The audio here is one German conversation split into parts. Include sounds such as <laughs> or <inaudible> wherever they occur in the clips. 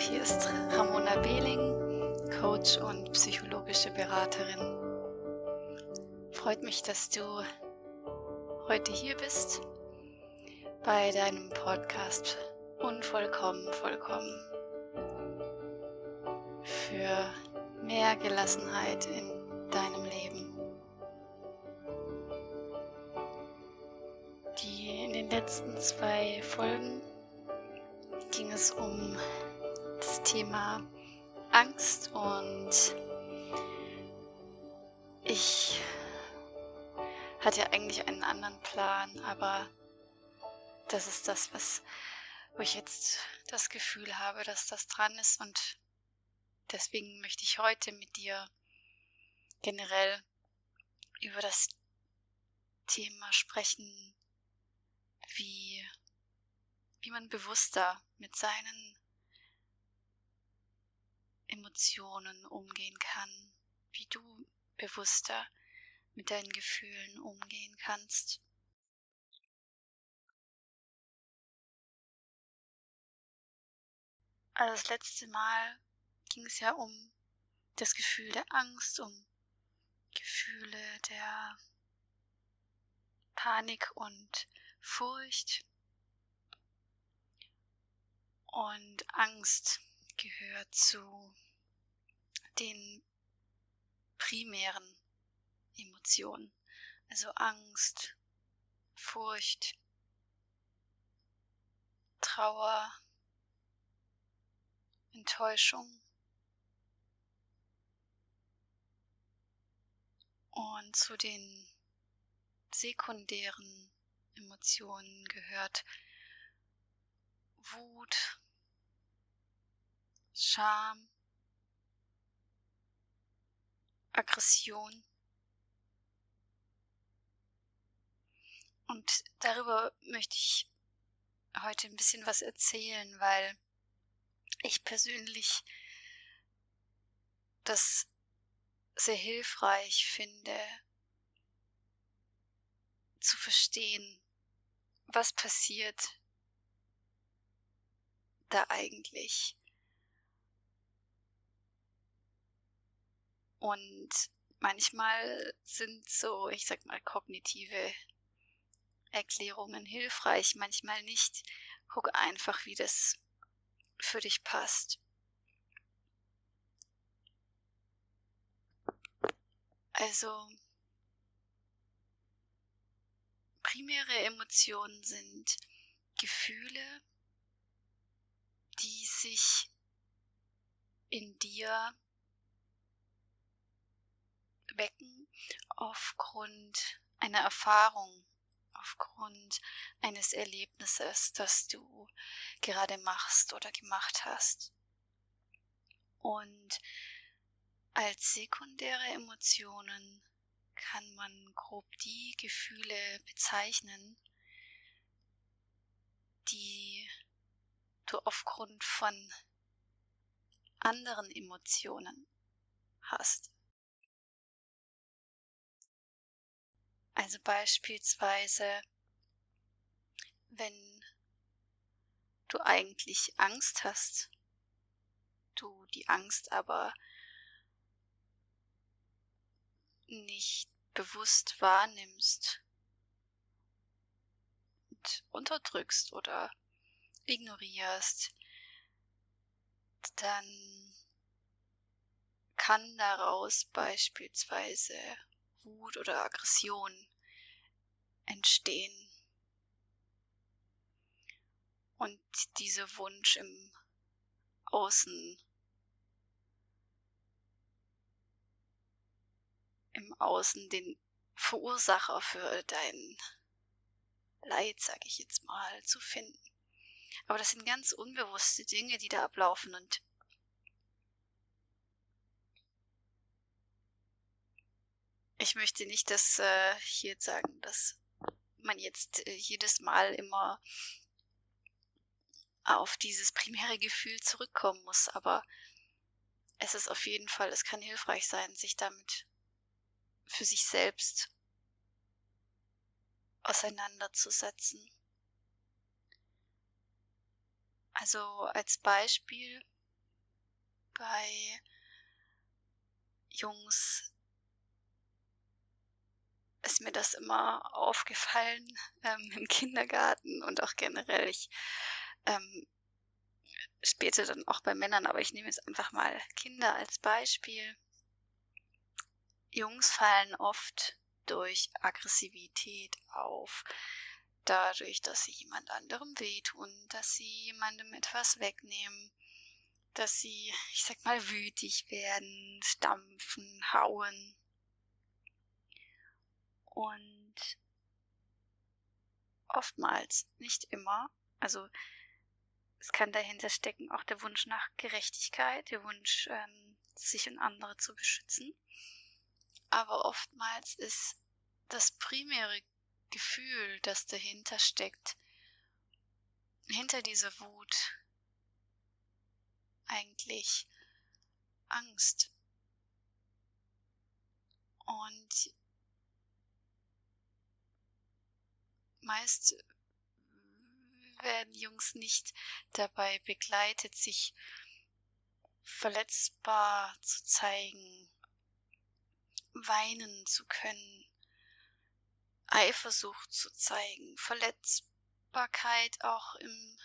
hier ist Ramona Behling, Coach und psychologische Beraterin. Freut mich, dass du heute hier bist bei deinem Podcast Unvollkommen, vollkommen. Für mehr Gelassenheit in deinem Leben. Die in den letzten zwei Folgen ging es um das Thema Angst und ich hatte eigentlich einen anderen Plan, aber das ist das, was wo ich jetzt das Gefühl habe, dass das dran ist und deswegen möchte ich heute mit dir generell über das Thema sprechen, wie, wie man bewusster mit seinen Emotionen umgehen kann, wie du bewusster mit deinen Gefühlen umgehen kannst. Also das letzte Mal ging es ja um das Gefühl der Angst, um Gefühle der Panik und Furcht. Und Angst gehört zu den primären Emotionen, also Angst, Furcht, Trauer, Enttäuschung. Und zu den sekundären Emotionen gehört Wut, Scham, Aggression. Und darüber möchte ich heute ein bisschen was erzählen, weil ich persönlich das sehr hilfreich finde, zu verstehen, was passiert da eigentlich. Und manchmal sind so, ich sag mal, kognitive Erklärungen hilfreich, manchmal nicht. Guck einfach, wie das für dich passt. Also primäre Emotionen sind Gefühle, die sich in dir wecken aufgrund einer Erfahrung, aufgrund eines Erlebnisses, das du gerade machst oder gemacht hast. Und als sekundäre Emotionen kann man grob die Gefühle bezeichnen, die du aufgrund von anderen Emotionen hast. Also beispielsweise, wenn du eigentlich Angst hast, du die Angst aber nicht bewusst wahrnimmst und unterdrückst oder ignorierst, dann kann daraus beispielsweise Wut oder Aggression entstehen. Und dieser Wunsch im Außen, im Außen den Verursacher für dein Leid, sage ich jetzt mal, zu finden. Aber das sind ganz unbewusste Dinge, die da ablaufen und ich möchte nicht, dass äh, hier sagen, dass man jetzt äh, jedes Mal immer auf dieses primäre Gefühl zurückkommen muss, aber es ist auf jeden Fall, es kann hilfreich sein, sich damit für sich selbst auseinanderzusetzen. Also als Beispiel bei Jungs ist mir das immer aufgefallen <laughs> ähm, im Kindergarten und auch generell. Ich ähm, später dann auch bei Männern, aber ich nehme jetzt einfach mal Kinder als Beispiel. Jungs fallen oft durch Aggressivität auf, dadurch, dass sie jemand anderem wehtun, dass sie jemandem etwas wegnehmen, dass sie, ich sag mal, wütig werden, stampfen, hauen. Und oftmals, nicht immer, also es kann dahinter stecken auch der Wunsch nach Gerechtigkeit, der Wunsch, ähm, sich und andere zu beschützen. Aber oftmals ist das primäre Gefühl, das dahinter steckt, hinter dieser Wut eigentlich Angst. Und meist werden Jungs nicht dabei begleitet, sich verletzbar zu zeigen, weinen zu können, Eifersucht zu zeigen, Verletzbarkeit auch im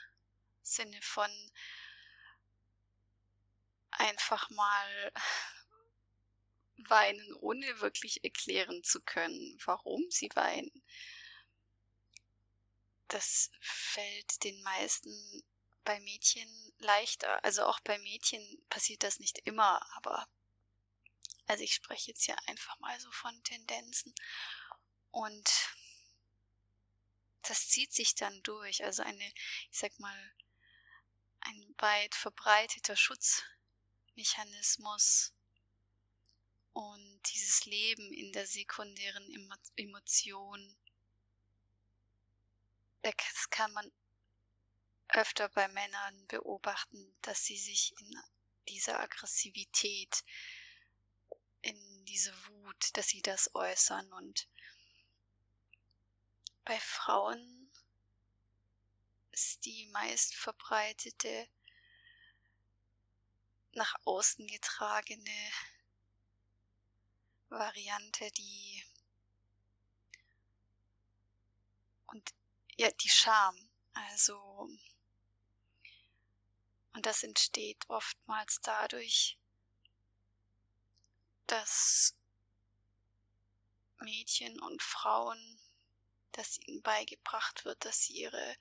Sinne von einfach mal weinen, ohne wirklich erklären zu können, warum sie weinen das fällt den meisten bei Mädchen leichter. Also auch bei Mädchen passiert das nicht immer, aber also ich spreche jetzt hier einfach mal so von Tendenzen. Und das zieht sich dann durch. Also eine, ich sag mal, ein weit verbreiteter Schutzmechanismus und dieses Leben in der sekundären Emotion das kann man öfter bei Männern beobachten, dass sie sich in dieser Aggressivität, in diese Wut, dass sie das äußern. Und bei Frauen ist die meist verbreitete, nach außen getragene Variante, die und ja, die Scham. Also, und das entsteht oftmals dadurch, dass Mädchen und Frauen, dass ihnen beigebracht wird, dass sie ihre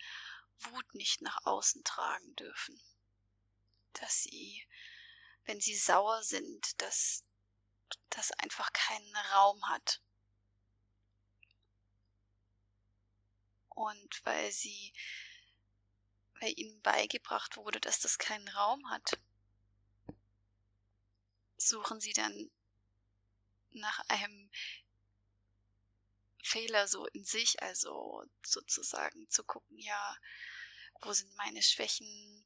Wut nicht nach außen tragen dürfen. Dass sie, wenn sie sauer sind, dass das einfach keinen Raum hat. Und weil sie, weil ihnen beigebracht wurde, dass das keinen Raum hat, suchen sie dann nach einem Fehler so in sich, also sozusagen zu gucken, ja, wo sind meine Schwächen?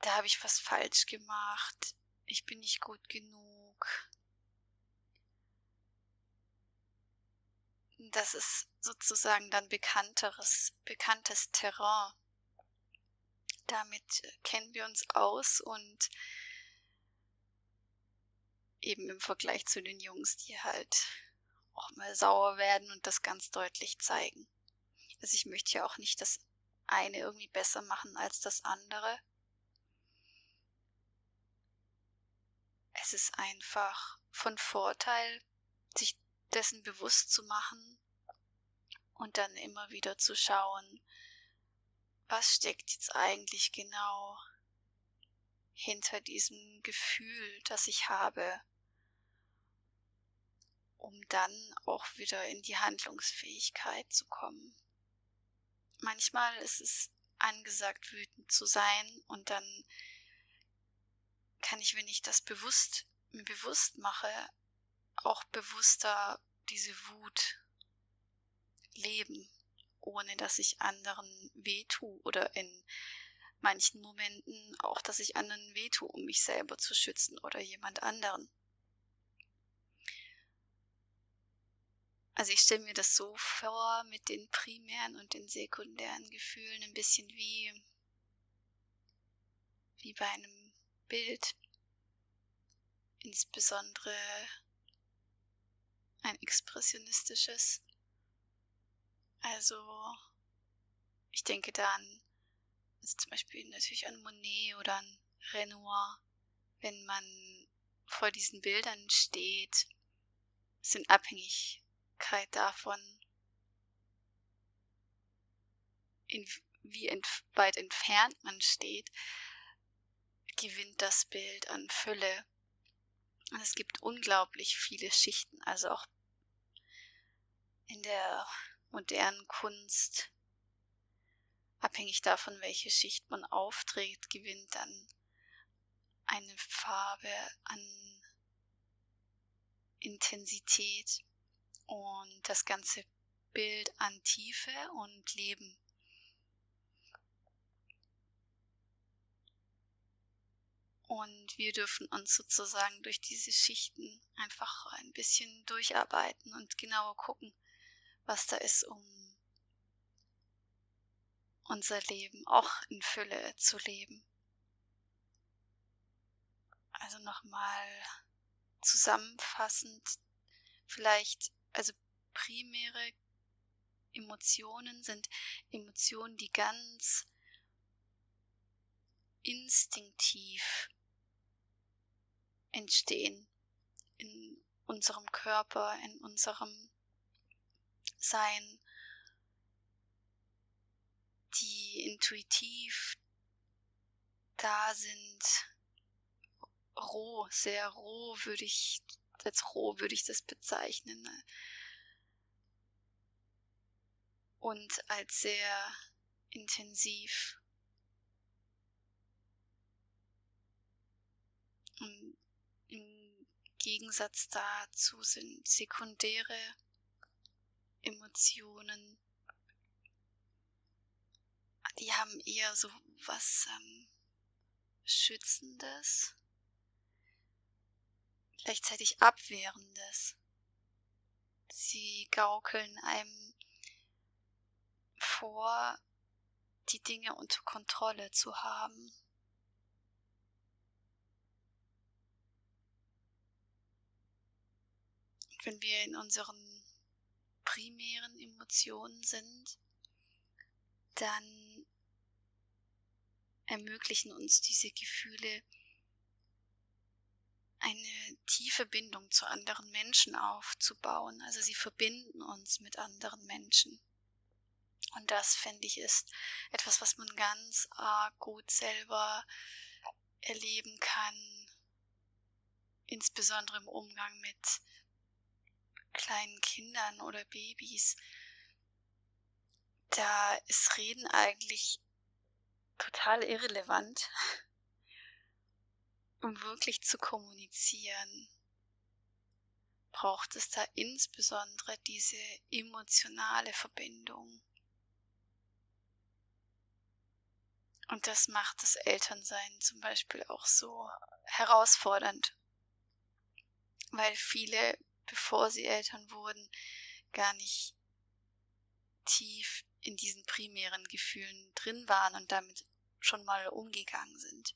Da habe ich was falsch gemacht. Ich bin nicht gut genug. Das ist sozusagen dann bekannteres, bekanntes Terrain. Damit kennen wir uns aus und eben im Vergleich zu den Jungs, die halt auch mal sauer werden und das ganz deutlich zeigen. Also ich möchte ja auch nicht das eine irgendwie besser machen als das andere. Es ist einfach von Vorteil, sich dessen bewusst zu machen und dann immer wieder zu schauen, was steckt jetzt eigentlich genau hinter diesem Gefühl, das ich habe, um dann auch wieder in die Handlungsfähigkeit zu kommen. Manchmal ist es angesagt, wütend zu sein und dann kann ich, wenn ich das bewusst mir bewusst mache, auch bewusster diese Wut leben, ohne dass ich anderen weh tue oder in manchen Momenten auch, dass ich anderen weh tue, um mich selber zu schützen oder jemand anderen. Also ich stelle mir das so vor mit den primären und den sekundären Gefühlen ein bisschen wie, wie bei einem Bild, insbesondere ein expressionistisches. Also ich denke da an, also zum Beispiel natürlich an Monet oder an Renoir, wenn man vor diesen Bildern steht, sind Abhängigkeit davon, in, wie ent, weit entfernt man steht, gewinnt das Bild an Fülle. Und es gibt unglaublich viele Schichten, also auch in der modernen Kunst, abhängig davon, welche Schicht man aufträgt, gewinnt dann eine Farbe an Intensität und das ganze Bild an Tiefe und Leben. Und wir dürfen uns sozusagen durch diese Schichten einfach ein bisschen durcharbeiten und genauer gucken, was da ist, um unser Leben auch in Fülle zu leben. Also nochmal zusammenfassend, vielleicht, also primäre Emotionen sind Emotionen, die ganz instinktiv entstehen in unserem Körper, in unserem Sein, die intuitiv da sind, roh, sehr roh würde ich, als roh würde ich das bezeichnen. Ne? Und als sehr intensiv. Und im Gegensatz dazu sind sekundäre Emotionen, die haben eher so was ähm, Schützendes, gleichzeitig Abwehrendes. Sie gaukeln einem vor, die Dinge unter Kontrolle zu haben. wenn wir in unseren primären Emotionen sind, dann ermöglichen uns diese Gefühle eine tiefe Bindung zu anderen Menschen aufzubauen. Also sie verbinden uns mit anderen Menschen. Und das, finde ich, ist etwas, was man ganz arg gut selber erleben kann, insbesondere im Umgang mit kleinen Kindern oder Babys. Da ist Reden eigentlich total irrelevant, <laughs> um wirklich zu kommunizieren. Braucht es da insbesondere diese emotionale Verbindung. Und das macht das Elternsein zum Beispiel auch so herausfordernd, weil viele, bevor sie Eltern wurden, gar nicht tief in diesen primären Gefühlen drin waren und damit schon mal umgegangen sind.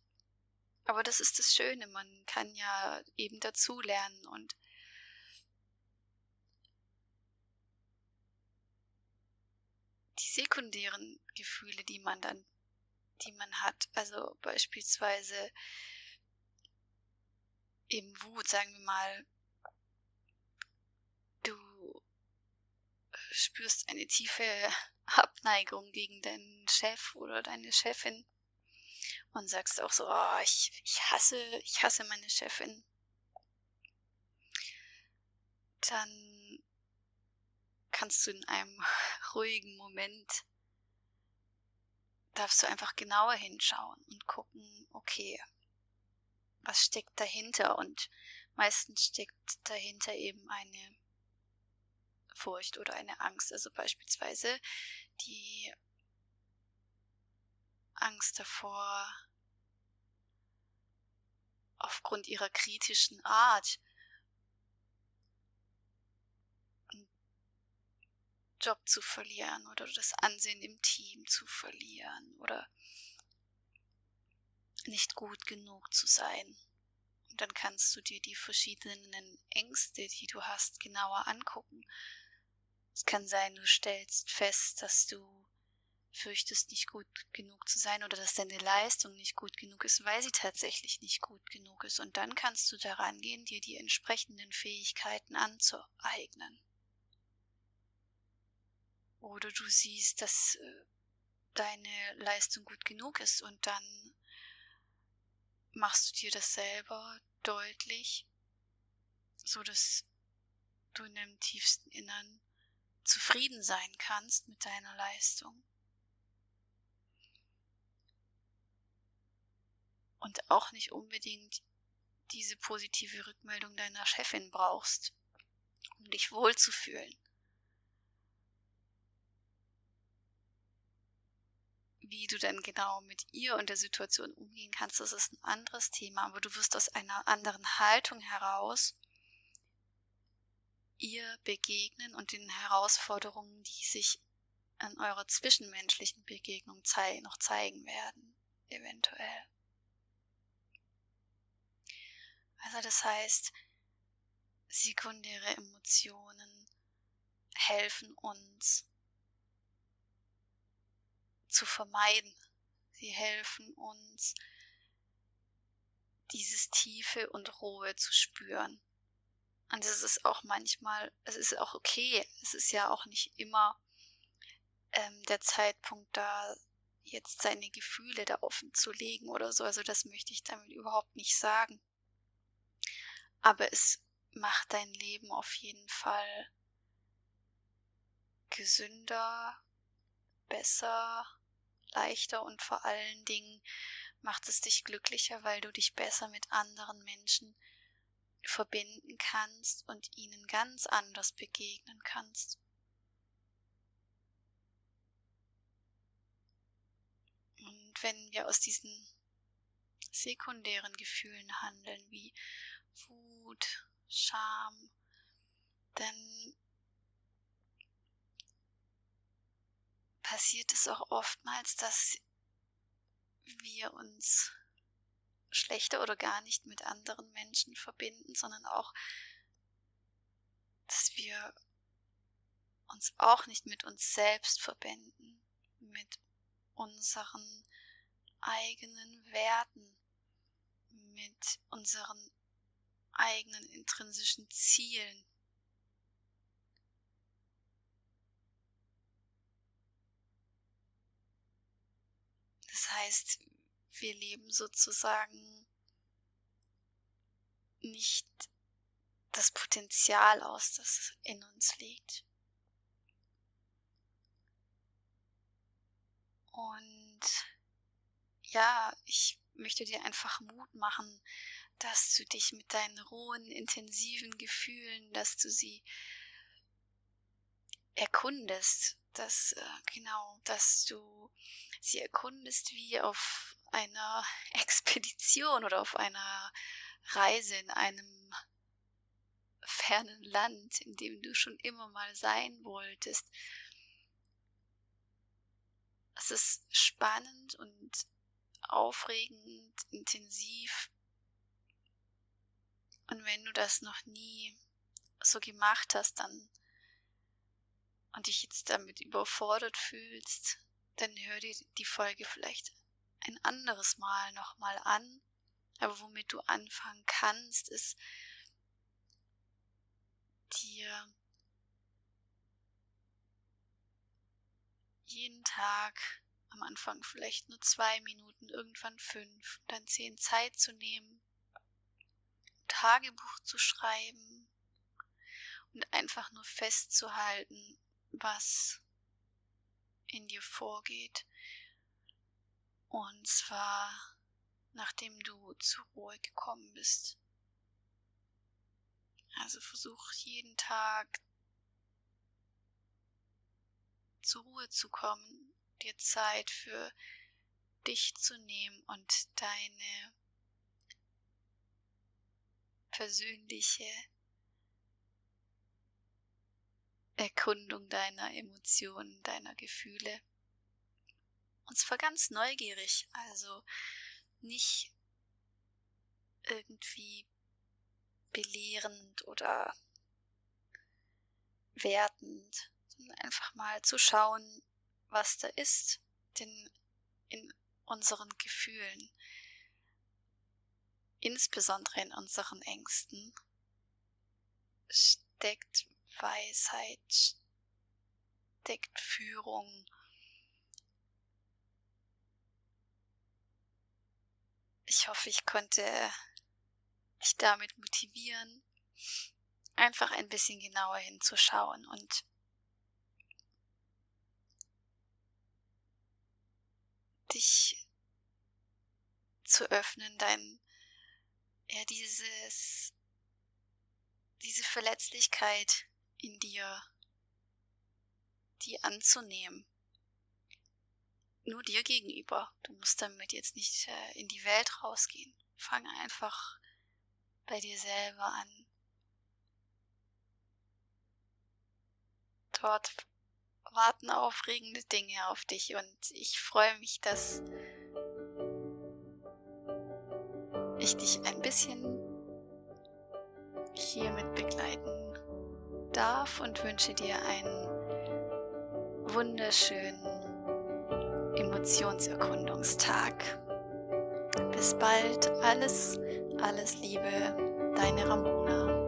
Aber das ist das Schöne, man kann ja eben dazulernen und die sekundären Gefühle, die man dann, die man hat, also beispielsweise eben Wut, sagen wir mal, du spürst eine tiefe <laughs> Abneigung gegen deinen Chef oder deine Chefin und sagst auch so, oh, ich, ich hasse, ich hasse meine Chefin, dann kannst du in einem <laughs> ruhigen Moment, darfst du einfach genauer hinschauen und gucken, okay, was steckt dahinter? Und meistens steckt dahinter eben eine Furcht oder eine Angst. Also beispielsweise die Angst davor, aufgrund ihrer kritischen Art einen Job zu verlieren oder das Ansehen im Team zu verlieren oder nicht gut genug zu sein. Und dann kannst du dir die verschiedenen Ängste, die du hast, genauer angucken. Es kann sein, du stellst fest, dass du fürchtest, nicht gut genug zu sein oder dass deine Leistung nicht gut genug ist, weil sie tatsächlich nicht gut genug ist. Und dann kannst du daran gehen, dir die entsprechenden Fähigkeiten anzueignen. Oder du siehst, dass äh, deine Leistung gut genug ist und dann machst du dir das selber deutlich, so dass du in deinem tiefsten Innern zufrieden sein kannst mit deiner Leistung. Und auch nicht unbedingt diese positive Rückmeldung deiner Chefin brauchst, um dich wohlzufühlen. Wie du dann genau mit ihr und der Situation umgehen kannst, das ist ein anderes Thema, aber du wirst aus einer anderen Haltung heraus ihr begegnen und den Herausforderungen, die sich an eurer zwischenmenschlichen Begegnung zei noch zeigen werden, eventuell. Also das heißt, sekundäre Emotionen helfen uns zu vermeiden. Sie helfen uns, dieses Tiefe und Rohe zu spüren. Und es ist auch manchmal, es ist auch okay, es ist ja auch nicht immer ähm, der Zeitpunkt da, jetzt seine Gefühle da offen zu legen oder so. Also das möchte ich damit überhaupt nicht sagen. Aber es macht dein Leben auf jeden Fall gesünder, besser, leichter und vor allen Dingen macht es dich glücklicher, weil du dich besser mit anderen Menschen verbinden kannst und ihnen ganz anders begegnen kannst. Und wenn wir aus diesen sekundären Gefühlen handeln, wie Wut, Scham, dann passiert es auch oftmals, dass wir uns schlechter oder gar nicht mit anderen Menschen verbinden, sondern auch, dass wir uns auch nicht mit uns selbst verbinden, mit unseren eigenen Werten, mit unseren eigenen intrinsischen Zielen. Das heißt, wir leben sozusagen nicht das Potenzial aus, das in uns liegt. Und ja, ich möchte dir einfach Mut machen, dass du dich mit deinen rohen, intensiven Gefühlen, dass du sie erkundest, dass äh, genau, dass du sie erkundest wie auf einer <laughs> Expedition oder auf einer Reise in einem fernen Land, in dem du schon immer mal sein wolltest. Es ist spannend und aufregend, intensiv. Und wenn du das noch nie so gemacht hast, dann und dich jetzt damit überfordert fühlst, dann hör dir die Folge vielleicht ein anderes Mal nochmal an. Aber womit du anfangen kannst, ist dir jeden Tag am Anfang vielleicht nur zwei Minuten, irgendwann fünf, dann zehn Zeit zu nehmen, Tagebuch zu schreiben und einfach nur festzuhalten, was in dir vorgeht, und zwar nachdem du zur Ruhe gekommen bist. Also versuch jeden Tag zur Ruhe zu kommen, dir Zeit für dich zu nehmen und deine persönliche Erkundung deiner Emotionen, deiner Gefühle und zwar ganz neugierig. Also nicht irgendwie belehrend oder wertend, sondern einfach mal zu schauen, was da ist, denn in unseren Gefühlen, insbesondere in unseren Ängsten, steckt Weisheit, steckt Führung. Ich hoffe, ich konnte dich damit motivieren, einfach ein bisschen genauer hinzuschauen und dich zu öffnen, dein, ja, dieses, diese Verletzlichkeit in dir, die anzunehmen. Nur dir gegenüber. Du musst damit jetzt nicht äh, in die Welt rausgehen. Fang einfach bei dir selber an. Dort warten aufregende Dinge auf dich und ich freue mich, dass ich dich ein bisschen hiermit begleiten darf und wünsche dir einen wunderschönen Emotionserkundungstag. Bis bald, alles, alles Liebe, deine Ramona.